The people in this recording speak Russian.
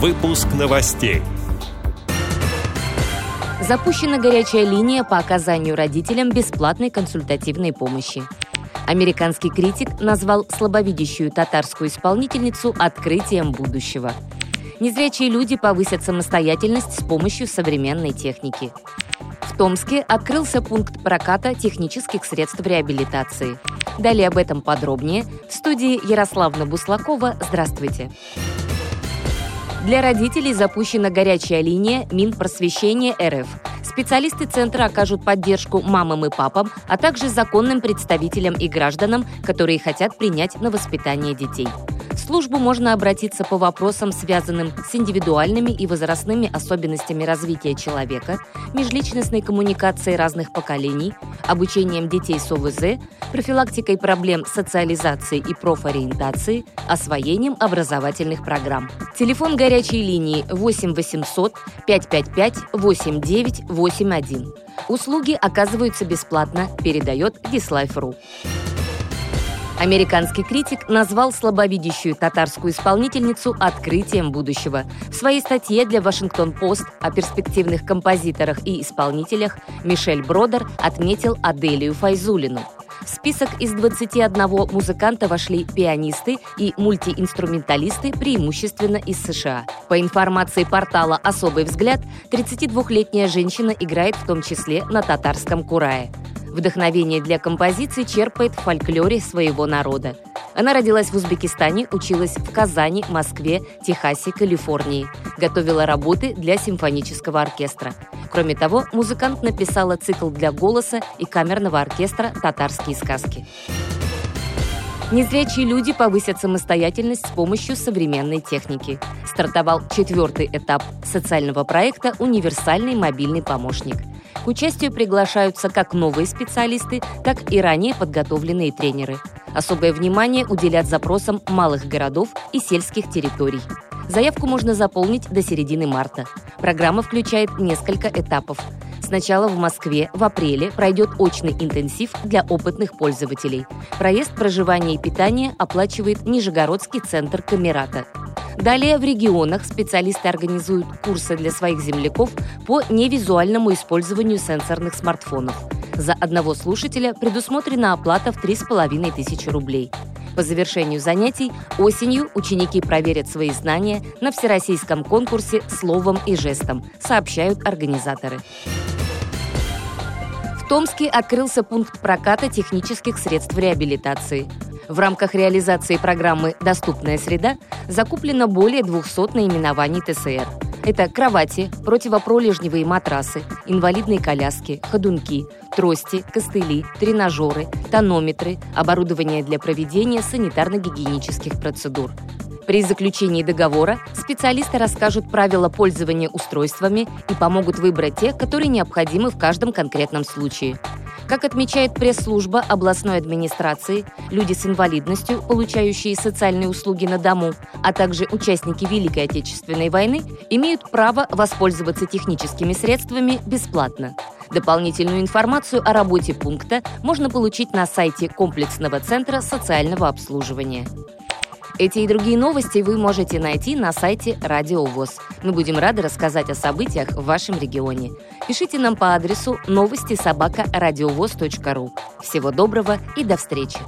Выпуск новостей. Запущена горячая линия по оказанию родителям бесплатной консультативной помощи. Американский критик назвал слабовидящую татарскую исполнительницу открытием будущего. Незрячие люди повысят самостоятельность с помощью современной техники. В Томске открылся пункт проката технических средств реабилитации. Далее об этом подробнее в студии Ярославна Буслакова. Здравствуйте. Для родителей запущена горячая линия Минпросвещения РФ. Специалисты центра окажут поддержку мамам и папам, а также законным представителям и гражданам, которые хотят принять на воспитание детей. Службу можно обратиться по вопросам, связанным с индивидуальными и возрастными особенностями развития человека, межличностной коммуникацией разных поколений, обучением детей с ОВЗ, профилактикой проблем социализации и профориентации, освоением образовательных программ. Телефон горячей линии 8 800 555 8981. Услуги оказываются бесплатно, передает Dislife.ru. Американский критик назвал слабовидящую татарскую исполнительницу открытием будущего. В своей статье для Вашингтон-Пост о перспективных композиторах и исполнителях Мишель Бродер отметил Аделию Файзулину. В список из 21 музыканта вошли пианисты и мультиинструменталисты преимущественно из США. По информации портала «Особый взгляд», 32-летняя женщина играет в том числе на татарском курае. Вдохновение для композиции черпает в фольклоре своего народа. Она родилась в Узбекистане, училась в Казани, Москве, Техасе, Калифорнии. Готовила работы для симфонического оркестра. Кроме того, музыкант написала цикл для голоса и камерного оркестра «Татарские сказки». Незрячие люди повысят самостоятельность с помощью современной техники. Стартовал четвертый этап социального проекта «Универсальный мобильный помощник». Участию приглашаются как новые специалисты, так и ранее подготовленные тренеры. Особое внимание уделят запросам малых городов и сельских территорий. Заявку можно заполнить до середины марта. Программа включает несколько этапов. Сначала в Москве в апреле пройдет очный интенсив для опытных пользователей. Проезд, проживание и питание оплачивает Нижегородский центр Камерата. Далее в регионах специалисты организуют курсы для своих земляков по невизуальному использованию сенсорных смартфонов. За одного слушателя предусмотрена оплата в 3,5 тысячи рублей. По завершению занятий осенью ученики проверят свои знания на всероссийском конкурсе «Словом и жестом», сообщают организаторы. В Томске открылся пункт проката технических средств реабилитации – в рамках реализации программы «Доступная среда» закуплено более 200 наименований ТСР. Это кровати, противопролежневые матрасы, инвалидные коляски, ходунки, трости, костыли, тренажеры, тонометры, оборудование для проведения санитарно-гигиенических процедур. При заключении договора специалисты расскажут правила пользования устройствами и помогут выбрать те, которые необходимы в каждом конкретном случае. Как отмечает пресс-служба областной администрации, люди с инвалидностью, получающие социальные услуги на дому, а также участники Великой Отечественной войны, имеют право воспользоваться техническими средствами бесплатно. Дополнительную информацию о работе пункта можно получить на сайте комплексного центра социального обслуживания. Эти и другие новости вы можете найти на сайте Радио ВОЗ. Мы будем рады рассказать о событиях в вашем регионе. Пишите нам по адресу новости собака ру. Всего доброго и до встречи!